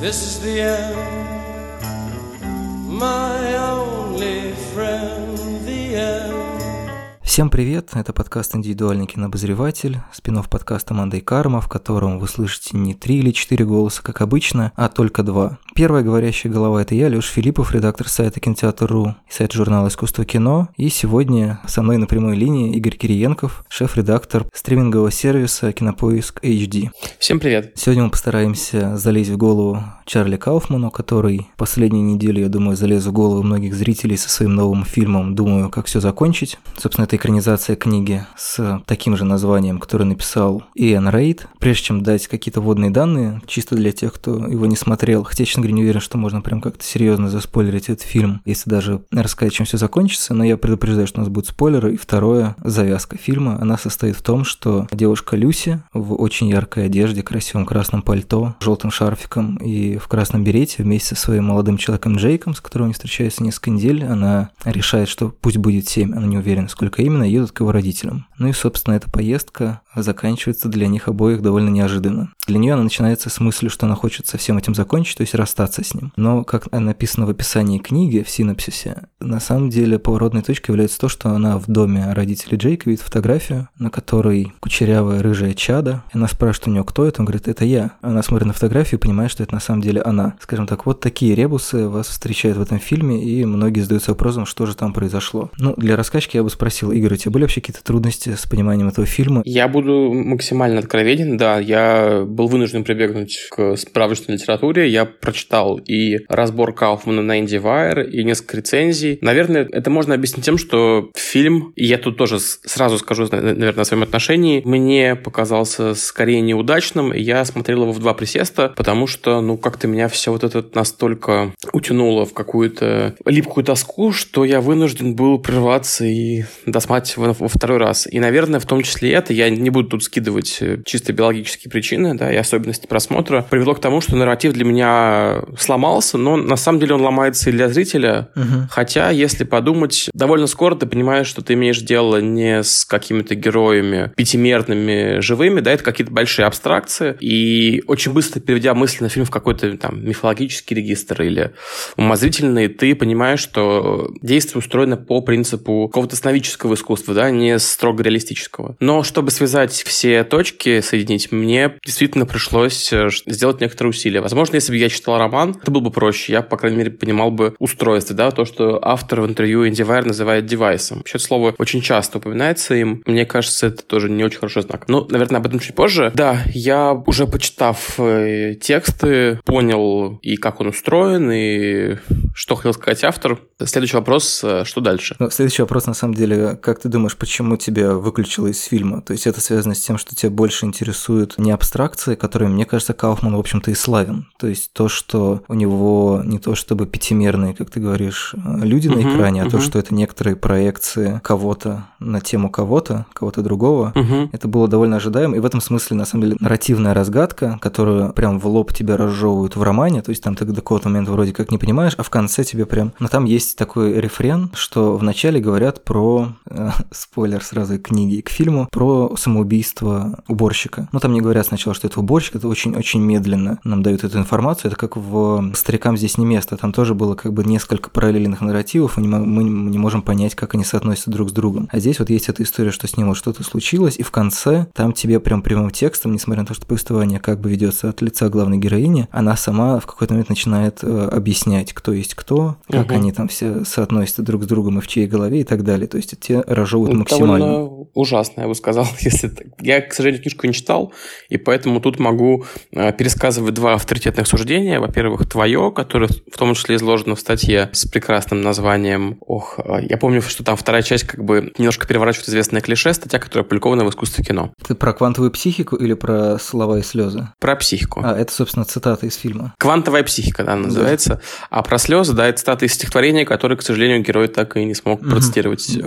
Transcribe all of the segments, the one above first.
This is the end, my Всем привет, это подкаст «Индивидуальный кинообозреватель», спинов подкаста «Мандай Карма», в котором вы слышите не три или четыре голоса, как обычно, а только два. Первая говорящая голова – это я, Лёш Филиппов, редактор сайта Кинотеатр.ру и сайта журнала «Искусство кино». И сегодня со мной на прямой линии Игорь Кириенков, шеф-редактор стримингового сервиса «Кинопоиск HD». Всем привет. Сегодня мы постараемся залезть в голову Чарли Кауфману, который последнюю неделю, я думаю, залез в голову многих зрителей со своим новым фильмом «Думаю, как все закончить». Собственно, это экранизация книги с таким же названием, который написал Иэн Рейд. Прежде чем дать какие-то водные данные, чисто для тех, кто его не смотрел, хотя, честно говоря, не уверен, что можно прям как-то серьезно заспойлерить этот фильм, если даже рассказать, чем все закончится, но я предупреждаю, что у нас будут спойлеры. И второе, завязка фильма, она состоит в том, что девушка Люси в очень яркой одежде, красивом красном пальто, желтым шарфиком и в красном берете вместе со своим молодым человеком Джейком, с которым они встречаются несколько недель, она решает, что пусть будет 7, она не уверена, сколько именно, едут к его родителям. Ну и, собственно, эта поездка заканчивается для них обоих довольно неожиданно. Для нее она начинается с мысли, что она хочет со всем этим закончить, то есть расстаться с ним. Но, как написано в описании книги, в синопсисе, на самом деле поворотной точкой является то, что она в доме родителей Джейка видит фотографию, на которой кучерявая рыжая чада. Она спрашивает у нее, кто это, он говорит, это я. Она смотрит на фотографию и понимает, что это на самом деле она. Скажем так, вот такие ребусы вас встречают в этом фильме, и многие задаются вопросом, что же там произошло. Ну, для рассказчики я бы спросил, Игорь, у тебя были вообще какие-то трудности с пониманием этого фильма? Я буду максимально откровенен, да, я был вынужден прибегнуть к справочной литературе, я прочитал и разбор Кауфмана на IndieWire, и несколько рецензий. Наверное, это можно объяснить тем, что фильм, и я тут тоже сразу скажу, наверное, о своем отношении, мне показался скорее неудачным, я смотрел его в два присеста, потому что, ну, как-то меня все вот это настолько утянуло в какую-то липкую тоску, что я вынужден был прерваться и досматривать во, во второй раз. И, наверное, в том числе это, я не буду тут скидывать э, чисто биологические причины, да, и особенности просмотра, привело к тому, что нарратив для меня сломался, но на самом деле он ломается и для зрителя. Угу. Хотя, если подумать, довольно скоро ты понимаешь, что ты имеешь дело не с какими-то героями пятимерными, живыми, да, это какие-то большие абстракции. И очень быстро, переведя мысль на фильм в какой-то там мифологический регистр или умозрительный, ты понимаешь, что действие устроено по принципу какого-то сновидческого искусства, да, не строго реалистического. Но чтобы связать все точки, соединить, мне действительно пришлось э, сделать некоторые усилия. Возможно, если бы я читал роман, это было бы проще. Я, по крайней мере, понимал бы устройство, да, то, что автор в интервью IndieWire называет девайсом. Вообще, это слово очень часто упоминается им. Мне кажется, это тоже не очень хороший знак. Ну, наверное, об этом чуть позже. Да, я уже почитав э, тексты, понял и как он устроен, и что хотел сказать автор. Следующий вопрос, э, что дальше? Ну, следующий вопрос, на самом деле, как ты думаешь, почему тебя выключило из фильма? То есть это связано с тем, что тебя больше интересуют не абстракции, которые, мне кажется, Кауфман, в общем-то, и славен. То есть то, что у него не то чтобы пятимерные, как ты говоришь, люди на экране, а то, что это некоторые проекции кого-то на тему кого-то, кого-то другого. Это было довольно ожидаемо, и в этом смысле, на самом деле, нарративная разгадка, которую прям в лоб тебя разжевывают в романе, то есть там ты до какого-то момента вроде как не понимаешь, а в конце тебе прям... Но там есть такой рефрен, что вначале говорят про... спойлер сразу и к книге, и к фильму, про самоубийство уборщика. Ну, там не говорят сначала, что это уборщик, это очень-очень медленно нам дают эту информацию. Это как в «Старикам здесь не место». Там тоже было как бы несколько параллельных нарративов, и мы не можем понять, как они соотносятся друг с другом. А здесь вот есть эта история, что с ним вот что-то случилось, и в конце там тебе прям прямым текстом, несмотря на то, что повествование как бы ведется от лица главной героини, она сама в какой-то момент начинает э, объяснять, кто есть кто, как Мгм. они там все соотносятся друг с другом и в чьей голове и так далее. То есть те разжевывают Ну, максимально. Довольно ужасно, я бы сказал, если так. Я, к сожалению, книжку не читал, и поэтому тут могу э, пересказывать два авторитетных суждения. Во-первых, твое, которое в том числе изложено в статье с прекрасным названием. Ох, э, я помню, что там вторая часть как бы немножко переворачивает известное клише, статья, которая опубликована в искусстве кино. Ты про квантовую психику или про слова и слезы? Про психику. А, это, собственно, цитата из фильма. Квантовая психика, да, называется. А про слезы да, это цитаты из стихотворения, которые, к сожалению, герой так и не смог процитировать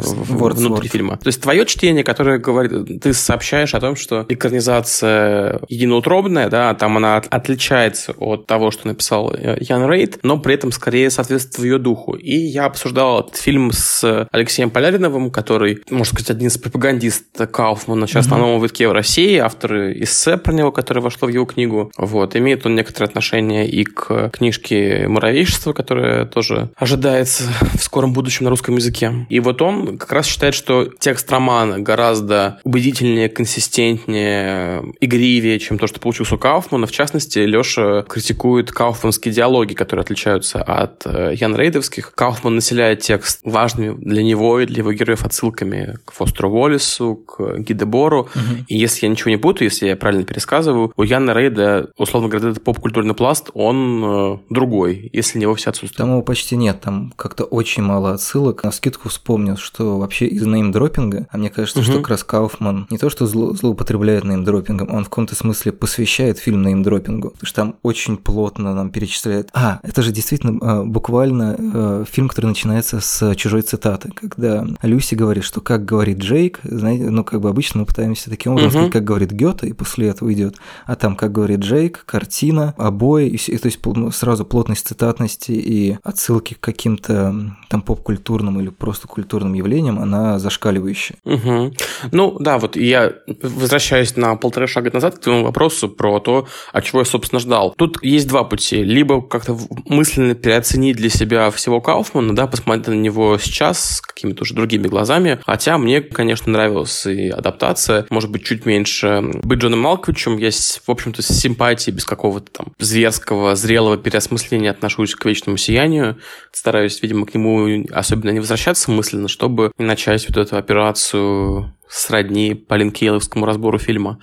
mm-hmm. внутри фильма. То есть твое чтение, которое говорит, ты сообщаешь о том, что экранизация единоутробная, да, там она отличается от того, что написал э, Ян Рейд, но при этом скорее соответствует ее духу. И я обсуждал этот фильм с Алексеем Поляриновым, который, можно сказать, один из пропагандистов Кауфмана сейчас mm-hmm. на новом витке в России, автор эссе про него, которое вошло в его книгу. Вот, имеет он некоторое отношение и к книжке «Муравейшество», которая тоже ожидается в скором будущем на русском языке. И вот он как раз считает, что текст романа гораздо убедительнее, консистентнее, игривее, чем то, что получился у Кауфмана. В частности, Леша критикует кауфманские диалоги, которые отличаются от э, Ян Рейдовских. Кауфман населяет текст важными для него и для его героев отсылками к Фостеру Уоллесу, к Гидебору. Угу. И если я ничего не путаю, если я правильно пересказываю, у Яна Рейда, условно говоря, этот поп-культурный пласт, он э, другой, если не вовсе отсутствует. Там его почти нет, там как-то очень мало отсылок. На скидку вспомнил, что вообще из неймдропинга, а мне кажется, угу. что как раз Кауфман не то, что зло, злоупотребляет неймдропингом, он в каком-то смысле посвящает фильм неймдропингу, потому что там очень плотно нам перечисляет. А, это же действительно э, буквально э, фильм, который начинается с чужой цитаты, когда Люси говорит, что как говорит Джейк, знаете, ну как бы обычно мы пытаемся таким образом угу. сказать, как говорит Гёте, и после этого идет, а там, как говорит Джейк, картина, обои, и, и то есть сразу плотность цитатности и отсылки к каким-то там поп-культурным или просто культурным явлениям, она зашкаливающая. Угу. Ну да, вот я возвращаюсь на полтора шага назад к твоему вопросу про то, от чего я, собственно, ждал. Тут есть два пути. Либо как-то мысленно переоценить для себя всего Кауфмана, да, посмотреть на него сейчас с какими-то уже другими глазами. Хотя мне, конечно, нравилась и адаптация, может быть, чуть меньше быть Джоном Малковичем. Я, в общем-то, с симпатией, без какого-то там зверского, зрелого переосмысления отношусь к вечному сиянию. Стараюсь, видимо, к нему особенно не возвращаться мысленно, чтобы не начать вот эту операцию сродни полин-кейловскому разбору фильма.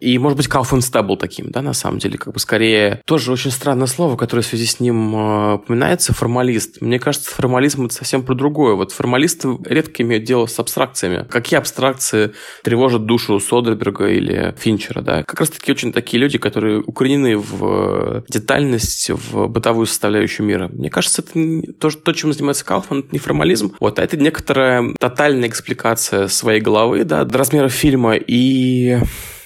И, может быть, Кауфман-то был таким, да, на самом деле, как бы скорее... Тоже очень странное слово, которое в связи с ним э, упоминается, формалист. Мне кажется, формализм — это совсем про другое. Вот формалисты редко имеют дело с абстракциями. Какие абстракции тревожат душу Содерберга или Финчера, да? Как раз-таки очень такие люди, которые укоренены в детальность, в бытовую составляющую мира. Мне кажется, это то, то чем занимается Кауфман, это не формализм, вот, а это некоторая тотальная экспликация своей головы головы, да, до размера фильма, и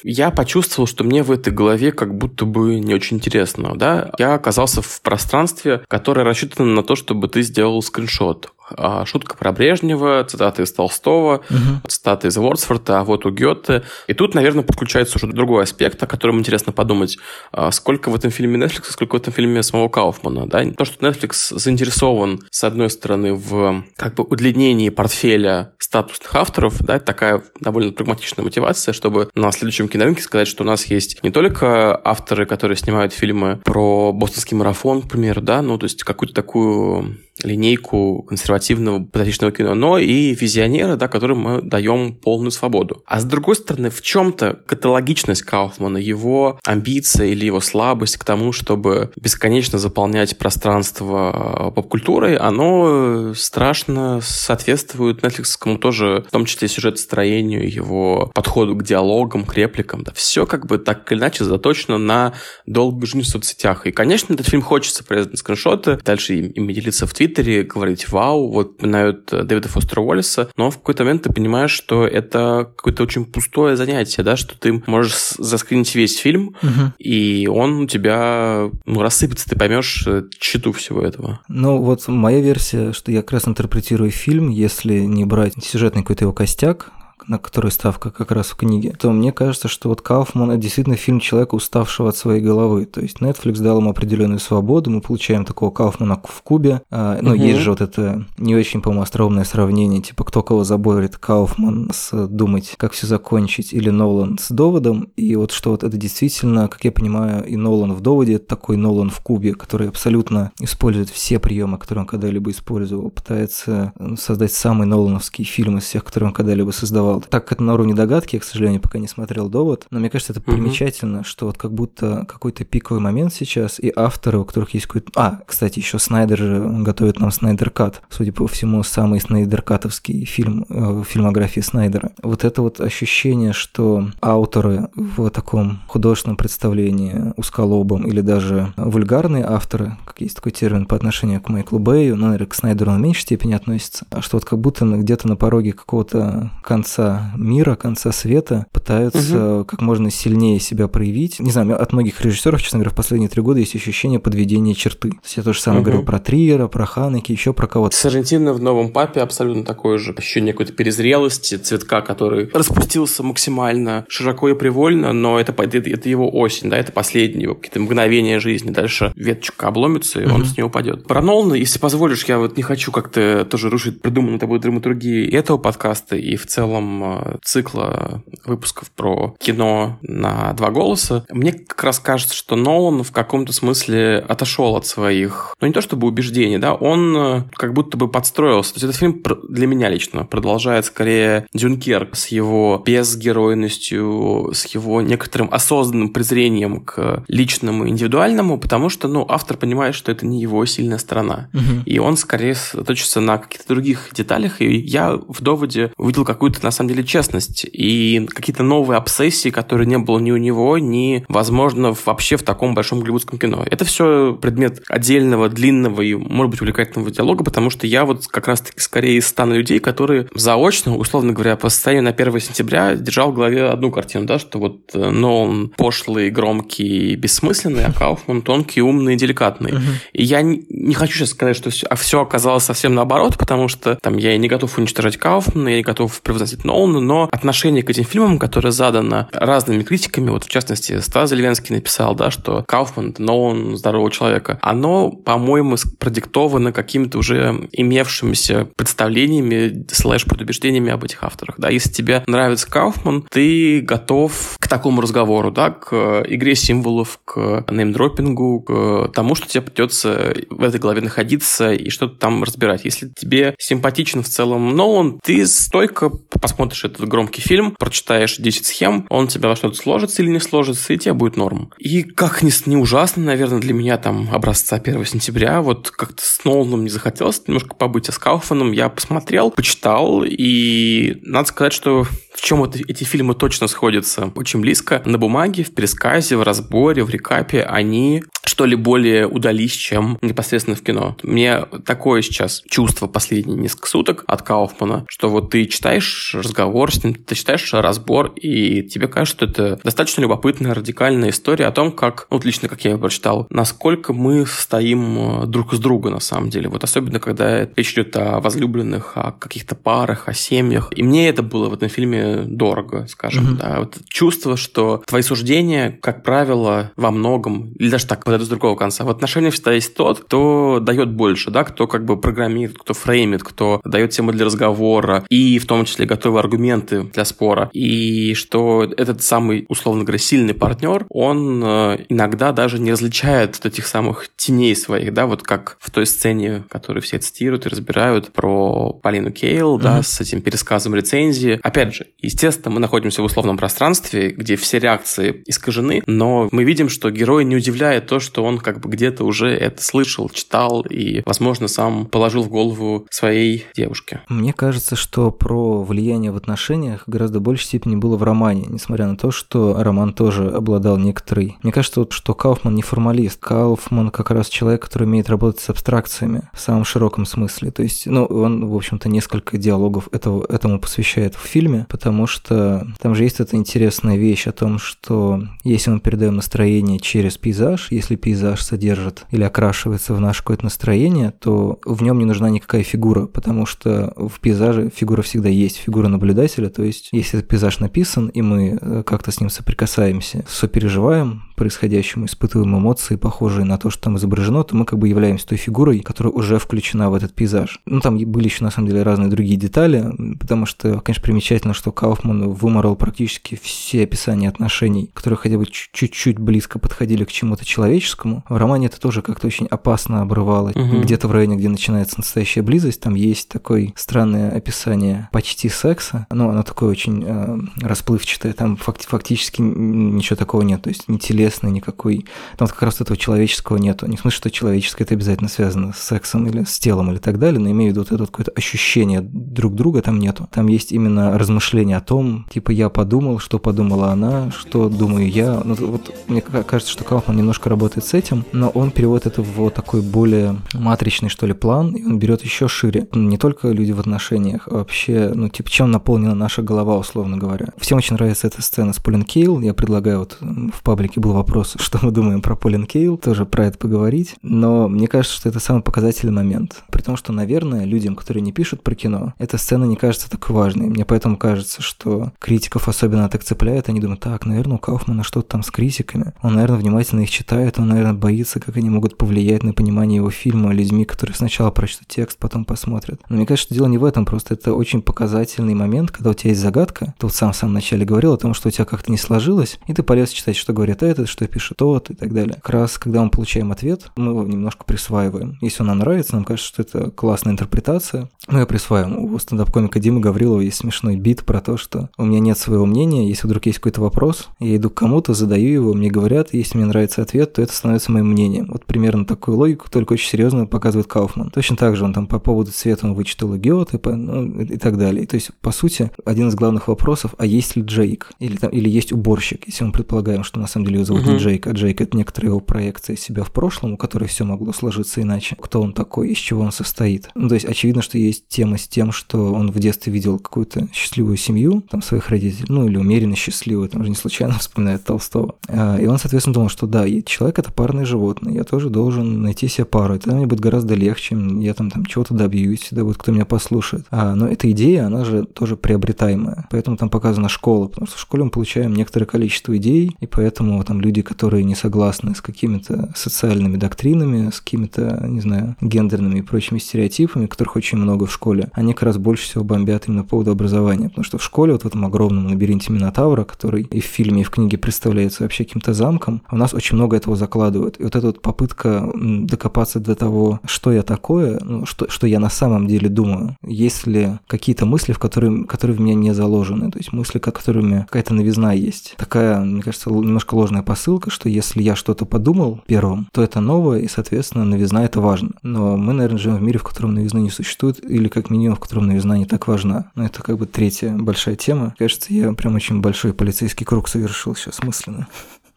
я почувствовал, что мне в этой голове как будто бы не очень интересно, да. Я оказался в пространстве, которое рассчитано на то, чтобы ты сделал скриншот. А, шутка про Брежнева, цитаты из Толстого, угу. цитаты из Вордсворта, а вот у Гёте. И тут, наверное, подключается уже другой аспект, о котором интересно подумать. А, сколько в этом фильме Netflix, сколько в этом фильме самого Кауфмана. Да? То, что Netflix заинтересован, с одной стороны, в как бы удлинении портфеля статусных авторов, да, такая довольно прагматичная мотивация, чтобы на следующем кинорынке сказать, что у нас есть не только авторы, которые снимают фильмы про бостонский марафон, к примеру, да, ну, то есть какую-то такую линейку консервативного патриотичного кино, но и визионера, да, которым мы даем полную свободу. А с другой стороны, в чем-то каталогичность Кауфмана, его амбиция или его слабость к тому, чтобы бесконечно заполнять пространство поп-культурой, оно страшно соответствует Netflixскому тоже, в том числе сюжетостроению, его подходу к диалогам, к репликам. Да, все как бы так или иначе заточено на долгую жизнь в соцсетях. И, конечно, этот фильм хочется порезать скриншоты, дальше ими делиться в Твиттере, Твиттере, говорить «Вау», вот упоминают э, Дэвида Фостера Уоллеса, но в какой-то момент ты понимаешь, что это какое-то очень пустое занятие, да, что ты можешь заскринить весь фильм, угу. и он у тебя ну, рассыпется, ты поймешь читу всего этого. Ну, вот моя версия, что я как раз интерпретирую фильм, если не брать сюжетный какой-то его костяк, на которой ставка как раз в книге, то мне кажется, что вот Кауфман – это действительно фильм человека, уставшего от своей головы. То есть Netflix дал ему определенную свободу, мы получаем такого Кауфмана в Кубе. А, ну, угу. есть же вот это не очень, по-моему, остроумное сравнение, типа кто кого заборит, Кауфман с «Думать, как все закончить» или Нолан с «Доводом». И вот что вот это действительно, как я понимаю, и Нолан в «Доводе» – это такой Нолан в Кубе, который абсолютно использует все приемы, которые он когда-либо использовал, пытается ну, создать самый Нолановский фильм из всех, которые он когда-либо создавал сказал. Так как это на уровне догадки, я, к сожалению, пока не смотрел довод, но мне кажется, это угу. примечательно, что вот как будто какой-то пиковый момент сейчас, и авторы, у которых есть какой-то... А, кстати, еще Снайдер же готовит нам Снайдер Кат. Судя по всему, самый Снайдер-катовский фильм э, фильмографии Снайдера. Вот это вот ощущение, что авторы в таком художественном представлении узколобом или даже вульгарные авторы, как есть такой термин по отношению к Майклу Бэю, но, наверное, к Снайдеру он в меньшей степени относится, а что вот как будто где-то на пороге какого-то конца мира, конца света пытаются угу. как можно сильнее себя проявить. Не знаю, от многих режиссеров, честно говоря, в последние три года есть ощущение подведения черты. То есть я тоже самое угу. говорил про Триера, про Ханеки, еще про кого-то. Сарантино в «Новом папе» абсолютно такое же ощущение какой-то перезрелости, цветка, который распустился максимально широко и привольно, но это, это, это его осень, да, это последние его какие-то мгновения жизни. Дальше веточка обломится, и угу. он с нее упадет. Про Нолана, если позволишь, я вот не хочу как-то тоже рушить придуманную тобой драматургии этого подкаста и в целом э, цикла выпусков про кино на два голоса. Мне как раз кажется, что Нолан в каком-то смысле отошел от своих, ну не то чтобы убеждений, да, он э, как будто бы подстроился. То есть этот фильм для меня лично продолжает скорее Дюнкерк с его безгеройностью, с его некоторым осознанным презрением к личному, индивидуальному, потому что, ну, автор понимает, что это не его сильная сторона. Угу. И он скорее точится на каких-то других деталях, и я в доводе увидел какую-то, на самом деле, честность и какие-то новые обсессии, которые не было ни у него, ни, возможно, вообще в таком большом голливудском кино. Это все предмет отдельного, длинного и, может быть, увлекательного диалога, потому что я вот как раз-таки скорее из стана людей, которые заочно, условно говоря, по состоянию на 1 сентября держал в голове одну картину, да, что вот э, Нолан пошлый, громкий, бессмысленный, а Кауфман тонкий, умный, деликатный. Uh-huh. И я не, не хочу сейчас сказать, что все, а все оказалось совсем наоборот, потому что там я и не готов уничтожать Кауфмана, я не готов превозносить Нолана, но отношение к этим фильмам, которое задано разными критиками, вот в частности Стас Зеленский написал, да, что Кауфман – Нолан здорового человека, оно, по-моему, продиктовано какими-то уже имевшимися представлениями слэш-предубеждениями об этих авторах. Да, если тебе нравится Кауфман, ты готов к такому разговору, да, к игре символов, к неймдропингу, к тому, что тебе придется в этой главе находиться и что-то там разбирать. Если тебе симпатичен в целом Нолан, ты стойко посмотришь этот громкий фильм, прочитаешь 10 схем, он тебя во что-то сложится или не сложится, и тебе будет норм. И как ни, не ужасно, наверное, для меня там образца 1 сентября, вот как-то с Ноланом не захотелось немножко побыть, а с Кауфманом я посмотрел, почитал, и надо сказать, что в чем вот эти фильмы точно сходятся очень близко. На бумаге, в пересказе, в разборе, в рекапе они что ли более удались, чем непосредственно в кино. Мне такое сейчас чувство последние несколько суток от Кауфмана, что вот ты читаешь разговор с ним, ты читаешь разбор, и тебе кажется, что это достаточно любопытная, радикальная история о том, как, ну, вот лично, как я ее прочитал, насколько мы стоим э, друг с друга на самом деле. Вот особенно, когда речь идет о возлюбленных, о каких-то парах, о семьях. И мне это было в этом фильме дорого, скажем. Mm-hmm. Да. Вот чувство, что твои суждения, как правило, во многом, или даже так, подойду с другого конца. В отношениях всегда есть тот, кто дает больше, да, кто как бы программирует, кто фреймит, кто дает темы для разговора, и в том числе готовые аргументы для спора. И что этот самый, условно говоря, сильный партнер, он э, иногда даже не различает вот этих самых теней своих, да, вот как в той сцене, которую все цитируют и разбирают про Полину Кейл, mm-hmm. да, с этим пересказом рецензии. Опять же, естественно, мы находимся в условном пространстве, где все реакции искажены, но мы видим, что герой не удивляет то, что он как бы где-то уже это слышал, читал и, возможно, сам положил в голову своей девушке. Мне кажется, что про влияние в отношениях гораздо большей степени было в романе, несмотря на то, что роман тоже обладал некоторой... Мне кажется, вот, что Кауфман не формалист. Кауфман как раз человек, который умеет работать с абстракциями в самом широком смысле. То есть, ну, он, в общем-то, несколько диалогов этого, этому посвящает в фильме, потому что там же есть эта интересная вещь о том, что если мы передаем настроение через пейзаж, если пейзаж содержит или окрашивается в наше какое-то настроение, то в нем не нужна никакая фигура, потому что в пейзаже фигура всегда есть, фигура наблюдателя, то есть если этот пейзаж написан, и мы э, как-то с ним соприкасаемся, сопереживаем, происходящему, испытываем эмоции, похожие на то, что там изображено, то мы как бы являемся той фигурой, которая уже включена в этот пейзаж. Ну, там были еще, на самом деле, разные другие детали, потому что, конечно, примечательно, что Кауфман выморал практически все описания отношений, которые хотя бы чуть-чуть близко подходили к чему-то человеческому. В романе это тоже как-то очень опасно обрывало. Угу. Где-то в районе, где начинается настоящая близость, там есть такое странное описание почти секса, но оно такое очень э, расплывчатое, там факти- фактически ничего такого нет, то есть ни телесной никакой, там как раз этого человеческого нету. Не в смысле, что человеческое это обязательно связано с сексом или с телом или так далее, но имею в виду вот это какое-то ощущение друг друга там нету. Там есть именно размышления о том, типа я подумал, что подумала она, что думаю я. Ну, вот мне кажется, что Кауфман немножко работает с этим, но он переводит это в вот такой более матричный, что ли, план, и он берет еще шире. Не только люди в отношениях, а вообще, ну, типа, чем наполнена наша голова, условно говоря. Всем очень нравится эта сцена с Полин Кейл. Я предлагаю, вот в паблике был вопрос, что мы думаем про Полин Кейл, тоже про это поговорить. Но мне кажется, что это самый показательный момент. При том, что, наверное, людям, которые не пишут про кино, эта сцена не кажется такой важной. Мне поэтому кажется, что критиков особенно так цепляет. Они думают, так, наверное, у Кауфмана что-то там с критиками. Он, наверное, внимательно их читает, он, наверное, боится, как они могут повлиять на понимание его фильма людьми, которые сначала прочтут текст, потом посмотрят. Но мне кажется, что дело не в этом, просто это очень показательный момент, когда у тебя есть загадка. Ты вот сам в самом начале говорил о том, что у тебя как-то не сложилось, и ты полез читать, что говорит этот, что пишет тот и так далее. Как раз, когда мы получаем ответ, мы его немножко присваиваем. Если он нам нравится, нам кажется, что это классная интерпретация, мы ее присваиваем. У стендап-комика Димы Гаврилова есть смешной бит про то, что у меня нет своего мнения, если вдруг есть какой-то вопрос, я иду к кому-то, задаю его, мне говорят, если мне нравится ответ, то это становится моим мнением. Вот примерно такую логику, только очень серьезно показывает Кауфман. Точно так же он там по поводу цвета он вычитал и Гёте, ну, и так далее. То есть, по сути, один из главных вопросов, а есть ли Джейк? Или, там, или есть уборщик, если мы предполагаем, что на самом деле его зовут uh-huh. не Джейк, а Джейк – это некоторая его проекция себя в прошлом, у которой все могло сложиться иначе. Кто он такой, из чего он состоит? Ну, то есть, очевидно, что есть тема с тем, что он в детстве видел какую-то счастливую семью, там, своих родителей, ну, или умеренно счастливую, там же не случайно вспоминает Толстого. А, и он, соответственно, думал, что да, человек – это парное животное, я тоже должен найти себе пару, и тогда мне будет гораздо легче, я там, там чего-то добьюсь, всегда будет кто меня послушает. А, но эта идея, она же тоже приобретаемая, поэтому там показана школа, потому что в школе мы получаем некоторое количество идей, и поэтому там люди, которые не согласны с какими-то социальными доктринами, с какими-то, не знаю, гендерными и прочими стереотипами, которых очень много в школе, они как раз больше всего бомбят именно по поводу образования, потому что в школе вот в этом огромном лабиринте Минотавра, который и в фильме, и в книге представляется вообще каким-то замком, у нас очень много этого закладывают. И вот эта вот попытка докопаться до того, что я такое, ну, что, что я на самом деле думаю, есть ли какие-то мысли, в которые, которые в меня не заложены, то есть мысли, которыми какая-то новизна есть. Такая, мне кажется, немножко ложная посылка, что если я что-то подумал первым, то это новое, и, соответственно, новизна это важно. Но мы, наверное, живем в мире, в котором новизны не существует, или как минимум, в котором новизна не так важна. Но это как бы третья большая тема. Кажется, я прям очень большой полицейский круг совершил сейчас мысленно.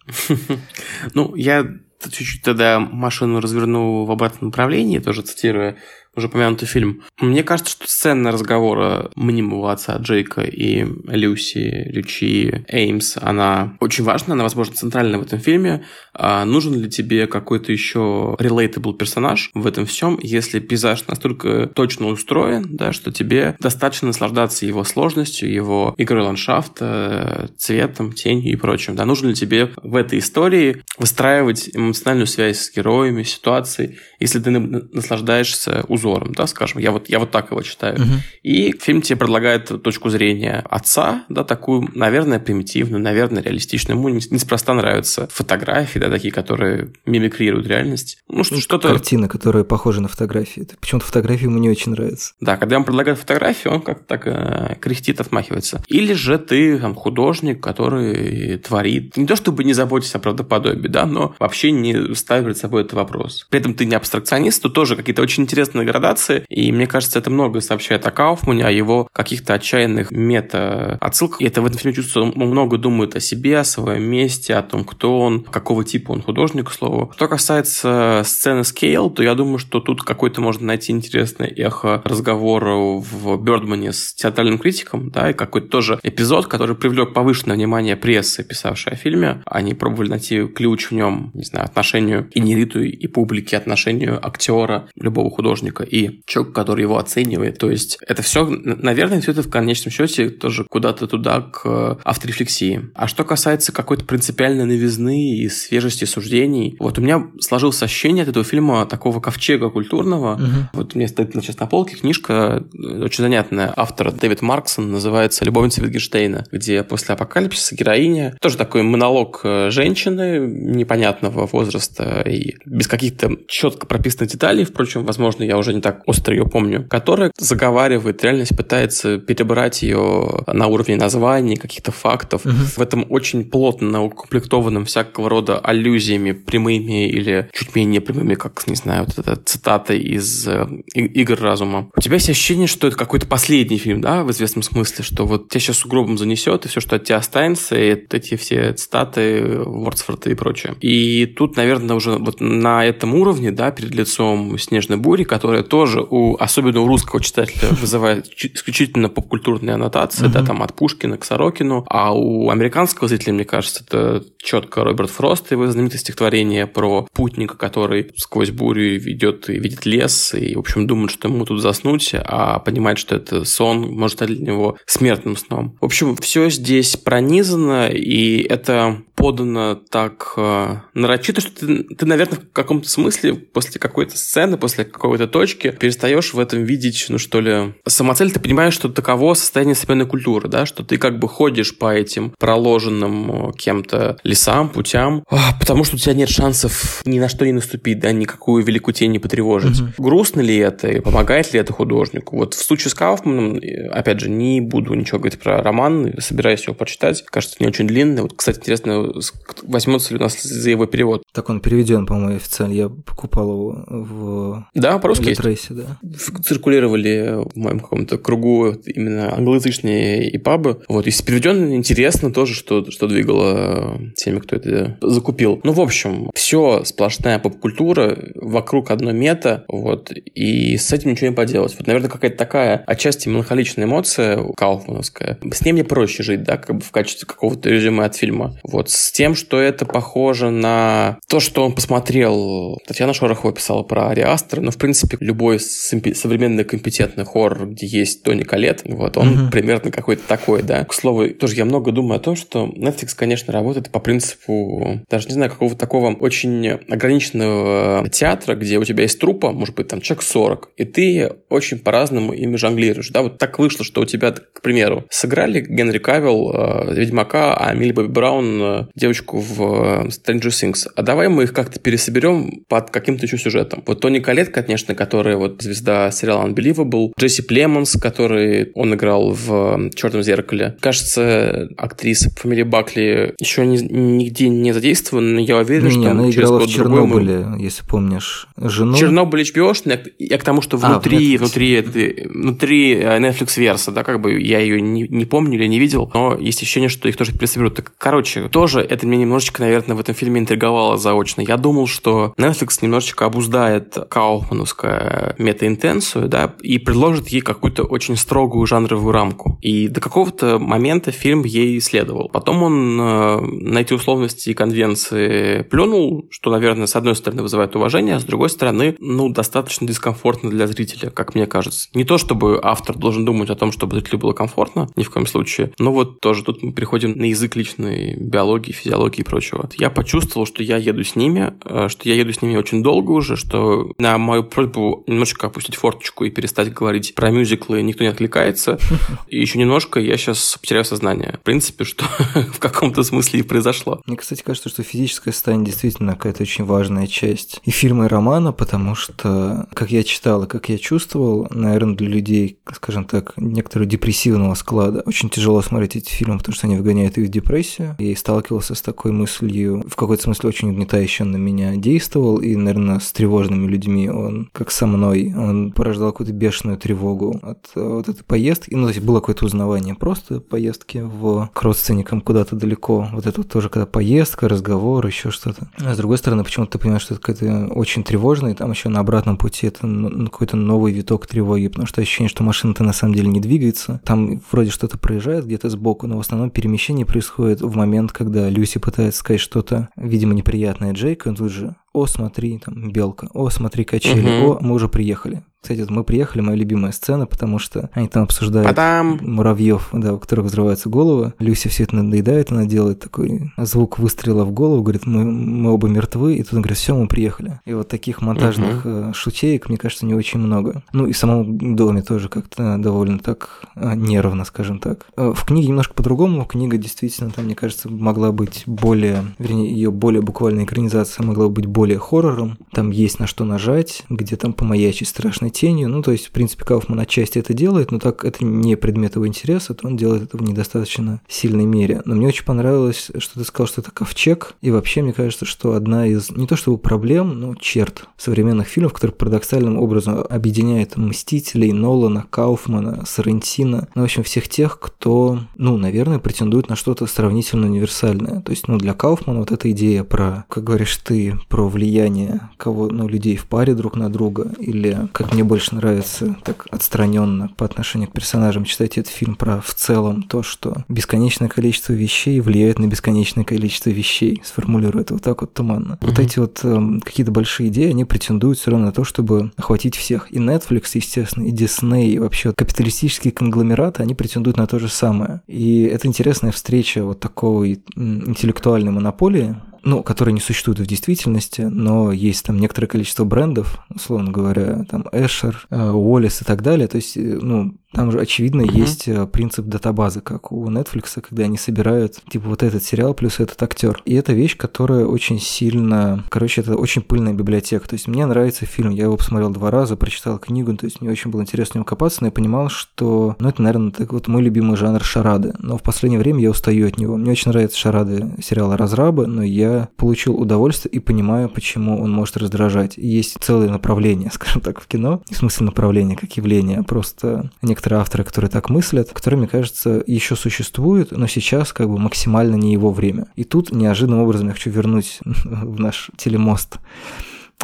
Ну, я чуть-чуть тогда машину разверну в обратном направлении, тоже цитируя уже упомянутый фильм. Мне кажется, что сцена разговора мнимого отца Джейка и Люси, Лючи, Эймс, она очень важна, она, возможно, центральная в этом фильме. А нужен ли тебе какой-то еще relatable персонаж в этом всем, если пейзаж настолько точно устроен, да, что тебе достаточно наслаждаться его сложностью, его игрой ландшафта, цветом, тенью и прочим. Да, нужно ли тебе в этой истории выстраивать эмоциональную связь с героями, ситуацией, если ты наслаждаешься узором, да, скажем. Я вот, я вот так его читаю. Угу. И фильм тебе предлагает точку зрения отца, да, такую, наверное, примитивную, наверное, реалистичную. Ему неспроста нравятся фотографии, да, такие, которые мимикрируют реальность. Ну, что- что-то... Картины, которые похожи на фотографии. Почему-то фотографии ему не очень нравятся. Да, когда ему предлагают фотографию, он как-то так э, кряхтит, отмахивается. Или же ты там художник, который творит. Не то чтобы не заботиться о правдоподобии, да, но вообще не ставит перед собой этот вопрос. При этом ты не абстракционист, то тоже какие-то очень интересные градации, и мне кажется, это много сообщает о Кауфмане, о его каких-то отчаянных мета-отсылках. И это в этом фильме чувствуется, он много думает о себе, о своем месте, о том, кто он, какого типа он художник, к слову. Что касается сцены скейл, то я думаю, что тут какой-то можно найти интересное эхо разговора в Бёрдмане с театральным критиком, да, и какой-то тоже эпизод, который привлек повышенное внимание прессы, писавшей о фильме. Они пробовали найти ключ в нем, не знаю, отношению и нериту, и публики, отношению актера, любого художника и человека, который его оценивает. То есть это все, наверное, все это в конечном счете тоже куда-то туда к авторефлексии. А что касается какой-то принципиальной новизны и свежести суждений, вот у меня сложилось ощущение от этого фильма такого ковчега культурного. Угу. Вот у меня стоит сейчас на полке книжка э, очень занятная автора Дэвид Марксон, называется «Любовница Витгенштейна», где после апокалипсиса героиня, тоже такой монолог э, женщины непонятного возраста и без каких-то четко прописанных деталей, впрочем, возможно, я уже не так остро ее помню, которая заговаривает реальность, пытается перебрать ее на уровне названий, каких-то фактов. Угу. В этом очень плотно укомплектованном всякого рода аллюзиями прямыми или чуть менее прямыми, как, не знаю, вот эта цитата из э, «Игр разума». У тебя есть ощущение, что это какой-то последний фильм, да, в известном смысле, что вот тебя сейчас угробом занесет, и все, что от тебя останется, и эти все цитаты Вордсфорда и прочее. И тут, наверное, уже вот на этом уровне, да, перед лицом «Снежной бури», которая тоже, у, особенно у русского читателя, вызывает исключительно попкультурные аннотации, да, там от Пушкина к Сорокину, а у американского зрителя, мне кажется, это четко Роберт Фрост, его знаменитое стихотворение про путника, который сквозь бурю идет и видит лес, и, в общем, думает, что ему тут заснуть, а понимает, что это сон, может стать для него смертным сном. В общем, все здесь пронизано, и это подано так э, нарочито, что ты, ты, наверное, в каком-то смысле после какой-то сцены, после какой-то точки перестаешь в этом видеть, ну что ли, самоцель, ты понимаешь, что таково состояние современной культуры, да, что ты как бы ходишь по этим проложенным э, кем-то лесам, путям, потому что у тебя нет шансов ни на что не наступить, да, никакую великую тень не потревожить. Угу. Грустно ли это и помогает ли это художнику? Вот в случае с Кауфманом, опять же, не буду ничего говорить про роман, собираюсь его прочитать, кажется, не очень длинный. Вот, кстати, интересно, возьмется ли у нас за его перевод. Так он переведен, по-моему, официально. Я покупал его в да, по-русски Литресе, да. Циркулировали в моем каком-то кругу именно англоязычные и пабы. Вот, если переведен, интересно тоже, что, что двигало теми, кто это закупил. Ну, в общем, все сплошная поп-культура, вокруг одно мета, вот, и с этим ничего не поделать. Вот, наверное, какая-то такая отчасти меланхоличная эмоция кауфмановская. С ней мне проще жить, да, как бы в качестве какого-то резюме от фильма. Вот, с тем, что это похоже на то, что он посмотрел. Татьяна Шорохова писала про Ари Астер, но, в принципе, любой современный компетентный хоррор, где есть Тони Калет, вот, он угу. примерно какой-то такой, да. К слову, тоже я много думаю о том, что Netflix, конечно, работает по принципу, даже не знаю, какого-то такого очень ограниченного театра, где у тебя есть трупа, может быть, там человек 40, и ты очень по-разному ими жонглируешь, да, вот так вышло, что у тебя, к примеру, сыграли Генри Кавилл, э, Ведьмака, а Милли Бобби Браун, э, девочку в э, Stranger Things, а давай мы их как-то пересоберем под каким-то еще сюжетом. Вот Тони Калет, конечно, которая вот звезда сериала Unbelievable, Джесси Племонс, который он играл в «Черном зеркале». Кажется, актриса по фамилии Бакли еще ни, нигде не задействована, но я уверен, не, что она играла в Чернобыле, мы... если помнишь, жену. Чернобыль HBO, я к тому, что внутри, а, внутри, внутри э, Netflix верса, да, как бы я ее не, не помню или не видел, но есть ощущение, что их тоже пересоберут. Так, короче, тоже это меня немножечко, наверное, в этом фильме интриговало заочно. Я думал, что Netflix немножечко обуздает кауфмановскую метаинтенцию, да, и предложит ей какую-то очень строгую жанровую рамку. И до какого-то момента фильм ей следовал. Потом он э, на эти условности и конвенции плюнул, что, наверное, с одной стороны вызывает уважение, а с другой стороны, ну, достаточно дискомфортно для зрителя, как мне кажется. Не то, чтобы автор должен думать о том, чтобы зрителю было комфортно, ни в коем случае, но вот тоже тут мы переходим на язык личной биологии, физиологии и прочего. Я почувствовал, что я еду с ними, э, что я еду с ними очень долго уже, что на мою просьбу немножечко опустить форточку и перестать говорить про мюзиклы никто не откликается. И еще немножко я сейчас потеряю сознание. В принципе, что в каком-то смысле и произошло. Мне, кстати, кажется, что физическое состояние действительно какая-то очень важная часть и фильма, и романа, потому что, как я читал и как я чувствовал, наверное, для людей, скажем так, некоторого депрессивного склада очень тяжело смотреть эти фильмы, потому что они вгоняют их в депрессию. И сталкивался с такой мыслью, в какой-то смысле очень угнетающе на меня действовал, и, наверное, с тревожными людьми он, как со мной, он порождал какую-то бешеную тревогу от э, вот этой поездки. Ну, то есть было какое-то узнавание просто поездки в, к родственникам куда-то далеко. Вот это вот тоже когда поездка, разговор, еще что-то. А с другой стороны, почему-то ты понимаешь, что это какая-то очень тревожная, и там еще на обратном пути это какой-то новый виток тревоги, потому что ощущение, что машина-то на самом деле не двигается. Там вроде что-то проезжает где-то сбоку, но в основном перемещение происходит в момент, когда Люси пытается сказать что-то, видимо, неприятное Джейку, он тут же «О, смотри, там, белка, о, смотри, качели, угу. о, мы уже приехали». Кстати, мы приехали, моя любимая сцена, потому что они там обсуждают Потом... муравьев, да, у которых взрывается голова. Люси все это надоедает, она делает такой звук выстрела в голову, говорит, мы, мы оба мертвы, и тут он говорит, все, мы приехали. И вот таких монтажных угу. шутеек, мне кажется, не очень много. Ну и в самом доме тоже как-то довольно так э, нервно, скажем так. Э, в книге немножко по-другому. Книга действительно, там, мне кажется, могла быть более, вернее, ее более буквальная экранизация могла быть более хоррором. Там есть на что нажать, где там помаячить страшной тенью. Ну, то есть, в принципе, Кауфман отчасти это делает, но так это не предмет его интереса, то он делает это в недостаточно сильной мере. Но мне очень понравилось, что ты сказал, что это ковчег. И вообще, мне кажется, что одна из, не то чтобы проблем, но черт современных фильмов, которые парадоксальным образом объединяет Мстителей, Нолана, Кауфмана, Сарантино, ну, в общем, всех тех, кто, ну, наверное, претендует на что-то сравнительно универсальное. То есть, ну, для Кауфмана вот эта идея про, как говоришь ты, про влияние кого, ну, людей в паре друг на друга, или, как мне мне больше нравится так отстраненно по отношению к персонажам читать этот фильм про в целом то, что бесконечное количество вещей влияет на бесконечное количество вещей. Сформулирую это вот так вот туманно. Mm-hmm. Вот эти вот э, какие-то большие идеи, они претендуют все равно на то, чтобы охватить всех. И Netflix, естественно, и Disney, и вообще капиталистические конгломераты, они претендуют на то же самое. И это интересная встреча вот такой интеллектуальной монополии, ну, которые не существуют в действительности, но есть там некоторое количество брендов, условно говоря, там Эшер, Уоллес и так далее. То есть, э, ну, там же, очевидно, mm-hmm. есть э, принцип датабазы, как у Netflix, когда они собирают, типа, вот этот сериал плюс этот актер. И это вещь, которая очень сильно... Короче, это очень пыльная библиотека. То есть мне нравится фильм, я его посмотрел два раза, прочитал книгу, то есть мне очень было интересно в нем копаться, но я понимал, что, ну, это, наверное, так вот мой любимый жанр шарады. Но в последнее время я устаю от него. Мне очень нравятся шарады сериала «Разрабы», но я получил удовольствие и понимаю, почему он может раздражать. И есть целое направление, скажем так, в кино. В смысле направления как явление, а просто некоторые некоторые авторы, которые так мыслят, которые, мне кажется, еще существуют, но сейчас как бы максимально не его время. И тут неожиданным образом я хочу вернуть в наш телемост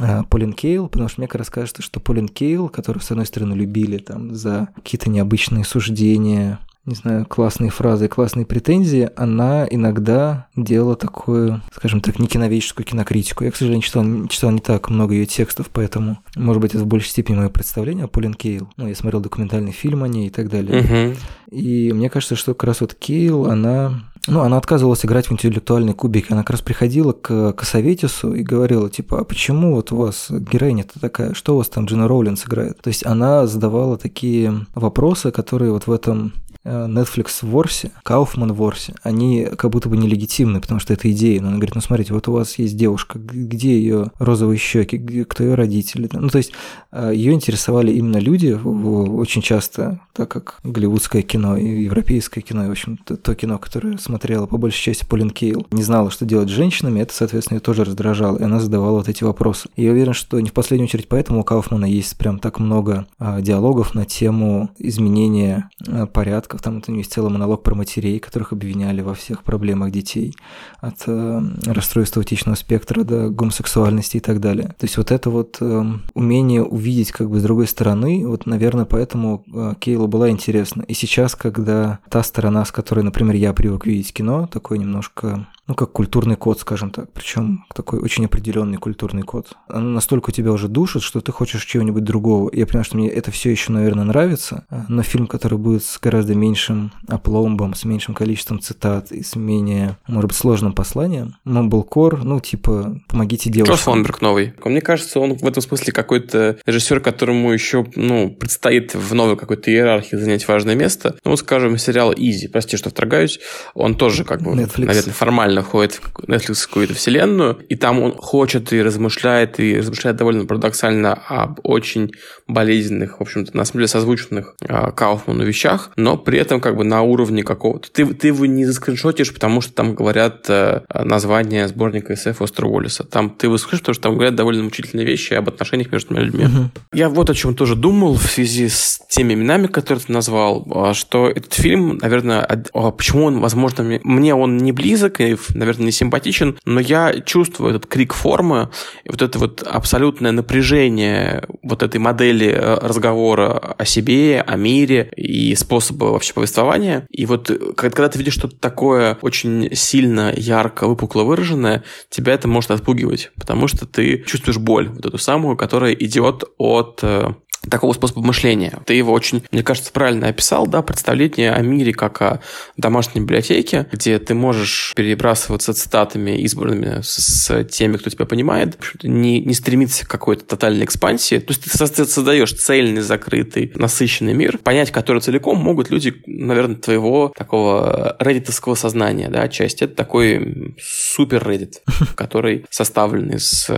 э, Полин Кейл, потому что мне как раз кажется, что Полин Кейл, которую, с одной стороны, любили там за какие-то необычные суждения, не знаю, классные фразы, классные претензии, она иногда делала такую, скажем так, не киноведческую кинокритику. Я, к сожалению, читал, читал не так много ее текстов, поэтому, может быть, это в большей степени мое представление о Полин Кейл. Ну, я смотрел документальный фильм о ней и так далее. Uh-huh. И мне кажется, что как раз вот Кейл, она ну, она отказывалась играть в интеллектуальный кубик. Она как раз приходила к Косоветису и говорила, типа, а почему вот у вас героиня-то такая? Что у вас там Джина Роулинс играет? То есть она задавала такие вопросы, которые вот в этом Netflix в Ворсе, Кауфман в Ворсе, они как будто бы нелегитимны, потому что это идея. Но она говорит, ну смотрите, вот у вас есть девушка, где ее розовые щеки, кто ее родители? Ну то есть э, ее интересовали именно люди очень часто, так как голливудское кино и европейское кино, и, в общем, то, то кино, которое смотрела по большей части Полин Кейл, не знала, что делать с женщинами, это, соответственно, ее тоже раздражало, и она задавала вот эти вопросы. И я уверен, что не в последнюю очередь поэтому у Кауфмана есть прям так много а, диалогов на тему изменения порядка монологов. Там это есть целый монолог про матерей, которых обвиняли во всех проблемах детей. От э, расстройства аутичного спектра до гомосексуальности и так далее. То есть вот это вот э, умение увидеть как бы с другой стороны, вот, наверное, поэтому э, Кейлу была интересна. И сейчас, когда та сторона, с которой, например, я привык видеть кино, такой немножко ну, как культурный код, скажем так, причем такой очень определенный культурный код. Оно настолько тебя уже душит, что ты хочешь чего-нибудь другого. Я понимаю, что мне это все еще, наверное, нравится, но фильм, который будет с гораздо меньшим опломбом, с меньшим количеством цитат и с менее, может быть, сложным посланием, Мумблкор, ну, типа, помогите девушкам. Класс Лонберг новый. Мне кажется, он в этом смысле какой-то режиссер, которому еще, ну, предстоит в новой какой-то иерархии занять важное место. Ну, скажем, сериал «Изи», прости, что вторгаюсь, он тоже, как бы, Netflix. наверное, формально реально входит в Netflix какую-то вселенную, и там он хочет и размышляет, и размышляет довольно парадоксально об очень болезненных, в общем-то, на самом деле созвучных э, Кауфману вещах, но при этом как бы на уровне какого-то... Ты, ты его не заскриншотишь, потому что там говорят э, название сборника SF Остро Уоллеса. Там ты его слышишь, потому что там говорят довольно мучительные вещи об отношениях между людьми. Uh-huh. Я вот о чем тоже думал в связи с теми именами, которые ты назвал, что этот фильм, наверное, почему он, возможно, мне он не близок, и наверное, не симпатичен, но я чувствую этот крик формы, вот это вот абсолютное напряжение вот этой модели э, разговора о себе, о мире и способа вообще повествования. И вот когда ты видишь что-то такое очень сильно, ярко, выпукло выраженное, тебя это может отпугивать, потому что ты чувствуешь боль, вот эту самую, которая идет от э, такого способа мышления. Ты его очень, мне кажется, правильно описал, да, представление о мире как о домашней библиотеке, где ты можешь перебрасываться цитатами избранными с, с теми, кто тебя понимает, не, не стремиться к какой-то тотальной экспансии. То есть ты создаешь цельный, закрытый, насыщенный мир, понять который целиком могут люди, наверное, твоего такого реддитовского сознания, да, часть. Это такой супер Reddit, который составлен из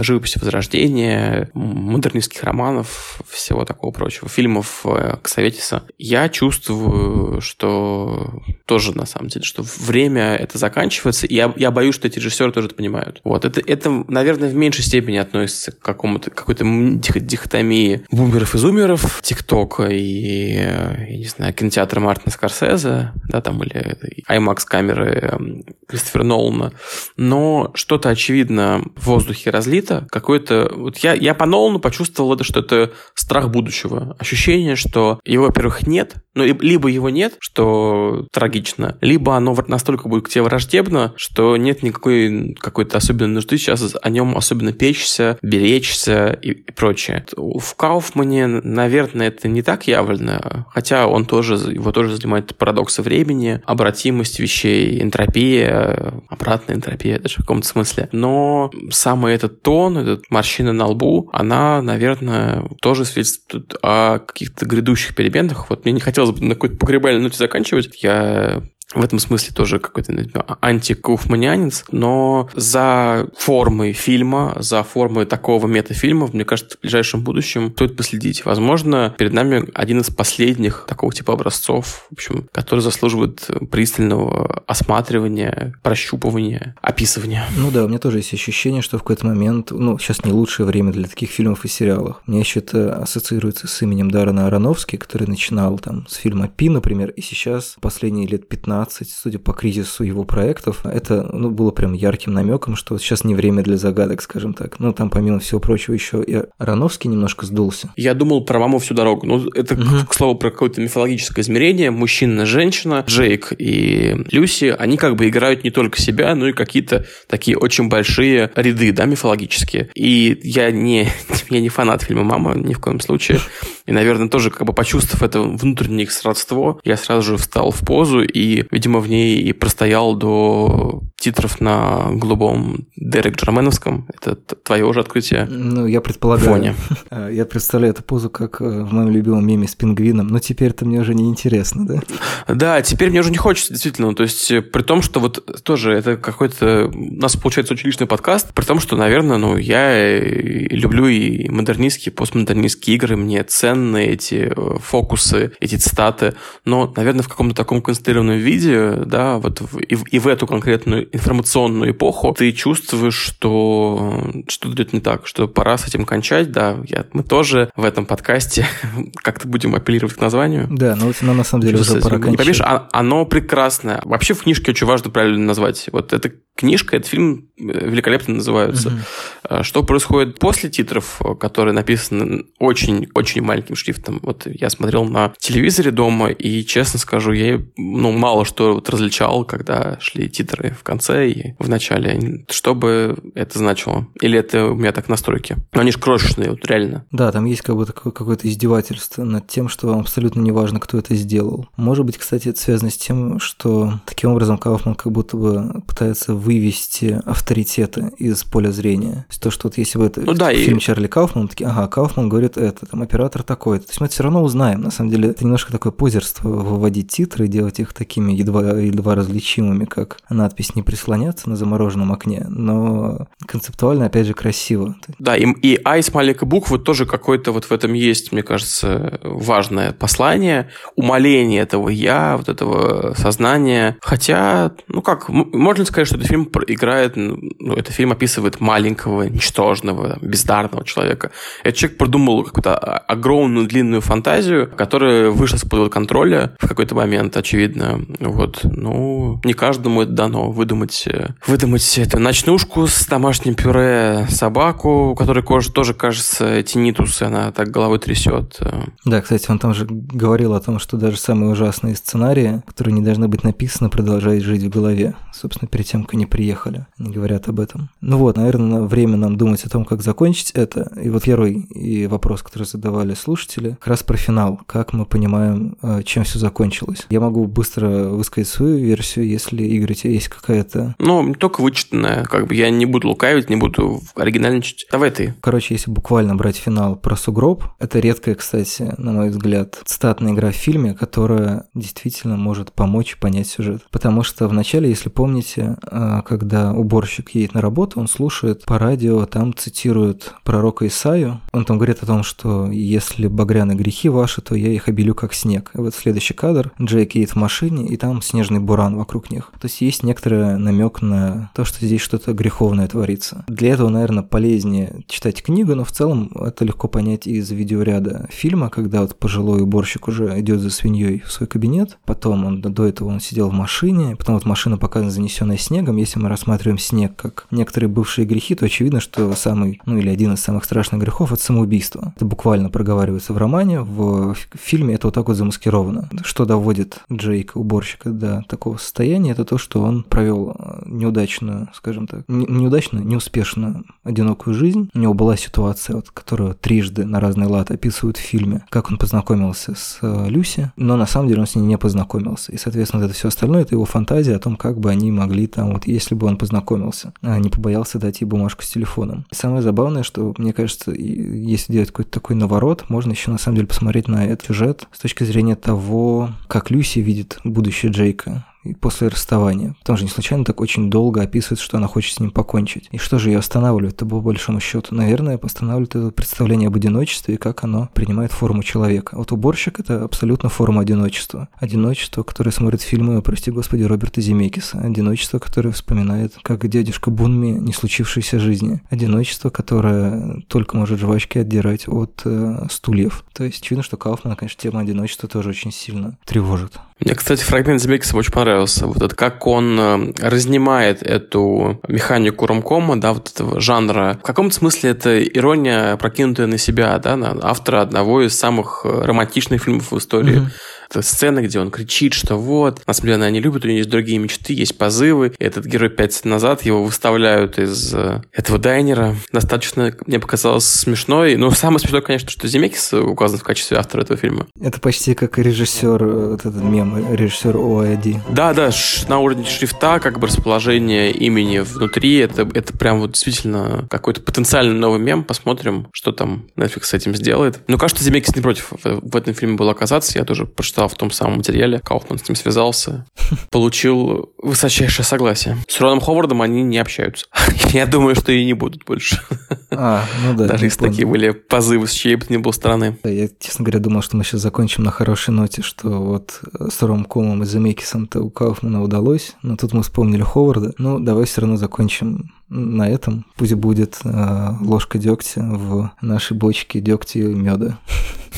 живописи Возрождения, модернистских романов, романов, всего такого прочего, фильмов э, Ксаветиса, я чувствую, что тоже, на самом деле, что время это заканчивается, и я, я боюсь, что эти режиссеры тоже это понимают. Вот, это, это, наверное, в меньшей степени относится к какому-то, какой-то дихотомии бумеров и зумеров, ТикТока и, э, я не знаю, кинотеатра Мартина Скорсезе, да, там, или IMAX камеры Кристофера Нолана, но что-то, очевидно, в воздухе разлито, какой-то... Вот я, я по Нолану почувствовал это, что это страх будущего. Ощущение, что его, во-первых, нет, ну, либо его нет, что трагично, либо оно настолько будет к тебе враждебно, что нет никакой какой-то особенной нужды сейчас о нем особенно печься, беречься и, и прочее. В Кауфмане, наверное, это не так явлено, хотя он тоже, его тоже занимает парадоксы времени, обратимость вещей, энтропия, обратная энтропия даже в каком-то смысле. Но самый этот тон, этот морщина на лбу, она, наверное, тоже свидетельствует о каких-то грядущих переменах. Вот мне не хотелось бы на какой-то погребальной ноте заканчивать. Я в этом смысле тоже какой-то антикауфманянец, но за формой фильма, за формой такого метафильма, мне кажется, в ближайшем будущем стоит последить. Возможно, перед нами один из последних такого типа образцов, в общем, который заслуживает пристального осматривания, прощупывания, описывания. Ну да, у меня тоже есть ощущение, что в какой-то момент, ну, сейчас не лучшее время для таких фильмов и сериалов. Мне еще это ассоциируется с именем Дарана Аронофски, который начинал там с фильма «Пи», например, и сейчас последние лет 15 20, судя по кризису его проектов, это ну, было прям ярким намеком, что сейчас не время для загадок, скажем так. Ну, там, помимо всего прочего, еще и Ароновский немножко сдулся. Я думал про маму всю дорогу. Ну, это, угу. к слову, про какое-то мифологическое измерение. Мужчина-женщина, Джейк и Люси, они как бы играют не только себя, но и какие-то такие очень большие ряды, да, мифологические. И я не, я не фанат фильма «Мама» ни в коем случае. И, наверное, тоже как бы почувствовав это внутреннее их сродство, я сразу же встал в позу и, видимо, в ней и простоял до титров на голубом Дерек Джерменовском. Это твое уже открытие Ну, я предполагаю. Фоне. А, я представляю эту позу как э, в моем любимом меме с пингвином, но теперь это мне уже не интересно, да? Да, теперь мне уже не хочется, действительно. То есть, э, при том, что вот тоже это какой-то... У нас получается очень личный подкаст, при том, что, наверное, ну, я люблю и модернистские, и постмодернистские игры, мне ценны эти э, фокусы, эти цитаты, но, наверное, в каком-то таком концентрированном виде, да, вот в, и, в, и в эту конкретную информационную эпоху, ты чувствуешь, что что-то идет не так, что пора с этим кончать, да, я, мы тоже в этом подкасте как-то будем апеллировать к названию. Да, но ну, на самом деле уже пора кончать. Не поверишь, а, оно прекрасное. Вообще в книжке очень важно правильно назвать. Вот эта книжка, этот фильм э, великолепно называются. Угу. Что происходит после титров, которые написаны очень-очень маленьким шрифтом. Вот я смотрел на телевизоре дома, и, честно скажу, я ну, мало что вот различал, когда шли титры в конце и в начале. Что бы это значило? Или это у меня так настройки? Но они же крошечные, вот реально. Да, там есть как будто какое-то издевательство над тем, что вам абсолютно не важно, кто это сделал. Может быть, кстати, это связано с тем, что таким образом Кауфман как будто бы пытается вывести авторитеты из поля зрения. То есть то, что вот если бы это ну, да, фильм и... Чарли Кауфман, такие, ага, Кауфман говорит это, там оператор такой-то. То есть мы это все равно узнаем. На самом деле это немножко такое позерство выводить титры, делать их такими едва, едва различимыми, как надпись не прислоняться на замороженном окне, но концептуально, опять же, красиво. Да, и, и А с маленькой буквы тоже какое-то вот в этом есть, мне кажется, важное послание, умоление этого я, вот этого сознания. Хотя, ну как, можно сказать, что этот фильм играет, ну, этот фильм описывает маленького, ничтожного, бездарного человека. Этот человек придумал какую-то огромную длинную фантазию, которая вышла из-под контроля в какой-то момент, очевидно. Вот. Ну, не каждому это дано выдумать, э, выдумать эту ночнушку с домашним пюре, собаку, у которой кожа тоже, кажется, тинитус, она так головой трясет. Да, кстати, он там же говорил о том, что даже самые ужасные сценарии, которые не должны быть написаны, продолжают жить в голове. Собственно, перед тем, как они приехали, они говорят об этом. Ну вот, наверное, время нам думать о том, как закончить это. И вот первый и вопрос, который задавали слушатели, как раз про финал. Как мы понимаем, э, чем все закончилось. Я могу быстро высказать свою версию, если, Игорь, у тебя есть какая-то... Ну, только вычитанная. Как бы я не буду лукавить, не буду оригинальничать. Давай ты. Короче, если буквально брать финал про сугроб, это редкая, кстати, на мой взгляд, статная игра в фильме, которая действительно может помочь понять сюжет. Потому что вначале, если помните, э, когда уборщик едет на работу, он слушает по радио, там цитируют пророка Исаю. Он там говорит о том, что если багряны грехи ваши, то я их обелю как снег. И вот следующий кадр. Джейк едет в машине, и там снежный буран вокруг них. То есть есть некоторый намек на то, что здесь что-то греховное творится. Для этого, наверное, полезнее читать книгу, но в целом это легко понять из видеоряда фильма, когда вот пожилой уборщик уже идет за свиньей в свой кабинет, потом он до этого он сидел в машине, потом вот машина показана занесенная снегом. Если мы рассматриваем снег как некоторые бывшие грехи, то очевидно, что самый, ну или один из самых страшных грехов – это самоубийство. Это буквально проговаривается в романе, в фильме это вот так вот замаскировано. Что доводит Джейка, уборщика, до такого состояния, это то, что он провел э, неудачную, скажем так, неудачную, неуспешную одинокую жизнь. У него была ситуация, вот, которую трижды на разный лад описывают в фильме, как он познакомился с э, Люси, но на самом деле он с ней не познакомился. И, соответственно, это все остальное – это его фантазия о том, как бы они могли там, вот если бы он познакомился, а не побоялся дать ей бумажку с телефоном. И самое забавное, что, мне кажется, если делать какой-то такой наворот, можно еще на самом деле посмотреть на этот сюжет с точки зрения того, как Люси видит будущее Джейка и после расставания. Потому что не случайно так очень долго описывает, что она хочет с ним покончить. И что же ее останавливает? Это по большому счету, наверное, останавливает это представление об одиночестве и как оно принимает форму человека. Вот уборщик — это абсолютно форма одиночества. Одиночество, которое смотрит фильмы, прости господи, Роберта Земекиса. Одиночество, которое вспоминает, как дядюшка Бунми не случившейся жизни. Одиночество, которое только может жвачки отдирать от э, стульев. То есть очевидно, что Кауфмана, конечно, тема одиночества тоже очень сильно тревожит. Мне, кстати, фрагмент Земекиса очень понравился. Вот это как он э, разнимает эту механику ромкома, да, вот этого жанра. В каком-то смысле это ирония, прокинутая на себя, да, на автора одного из самых э, романтичных фильмов в истории. Mm-hmm сцены, где он кричит, что вот, на самом деле она не любит, у нее есть другие мечты, есть позывы. И этот герой пять лет назад его выставляют из э, этого дайнера. Достаточно, мне показалось, смешной. Но самое смешное, конечно, что Земекис указан в качестве автора этого фильма. Это почти как режиссер, э, вот этот мем, режиссер ОАД. Да, да, на уровне шрифта, как бы расположение имени внутри, это, это прям вот действительно какой-то потенциальный новый мем. Посмотрим, что там Netflix с этим сделает. Но кажется, Земекис не против в этом фильме был оказаться. Я тоже прочитал написал в том самом материале. Кауфман с ним связался, получил высочайшее согласие. С Роном Ховардом они не общаются. Я думаю, что и не будут больше. А, ну да. Даже если такие были позывы с чьей бы ни был стороны. Я, честно говоря, думал, что мы сейчас закончим на хорошей ноте, что вот с Ромкомом и Замекисом-то у Кауфмана удалось, но тут мы вспомнили Ховарда. Ну, давай все равно закончим на этом. Пусть будет э, ложка дегтя в нашей бочке дегтя и меда.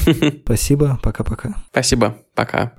Спасибо, пока-пока. Спасибо, пока.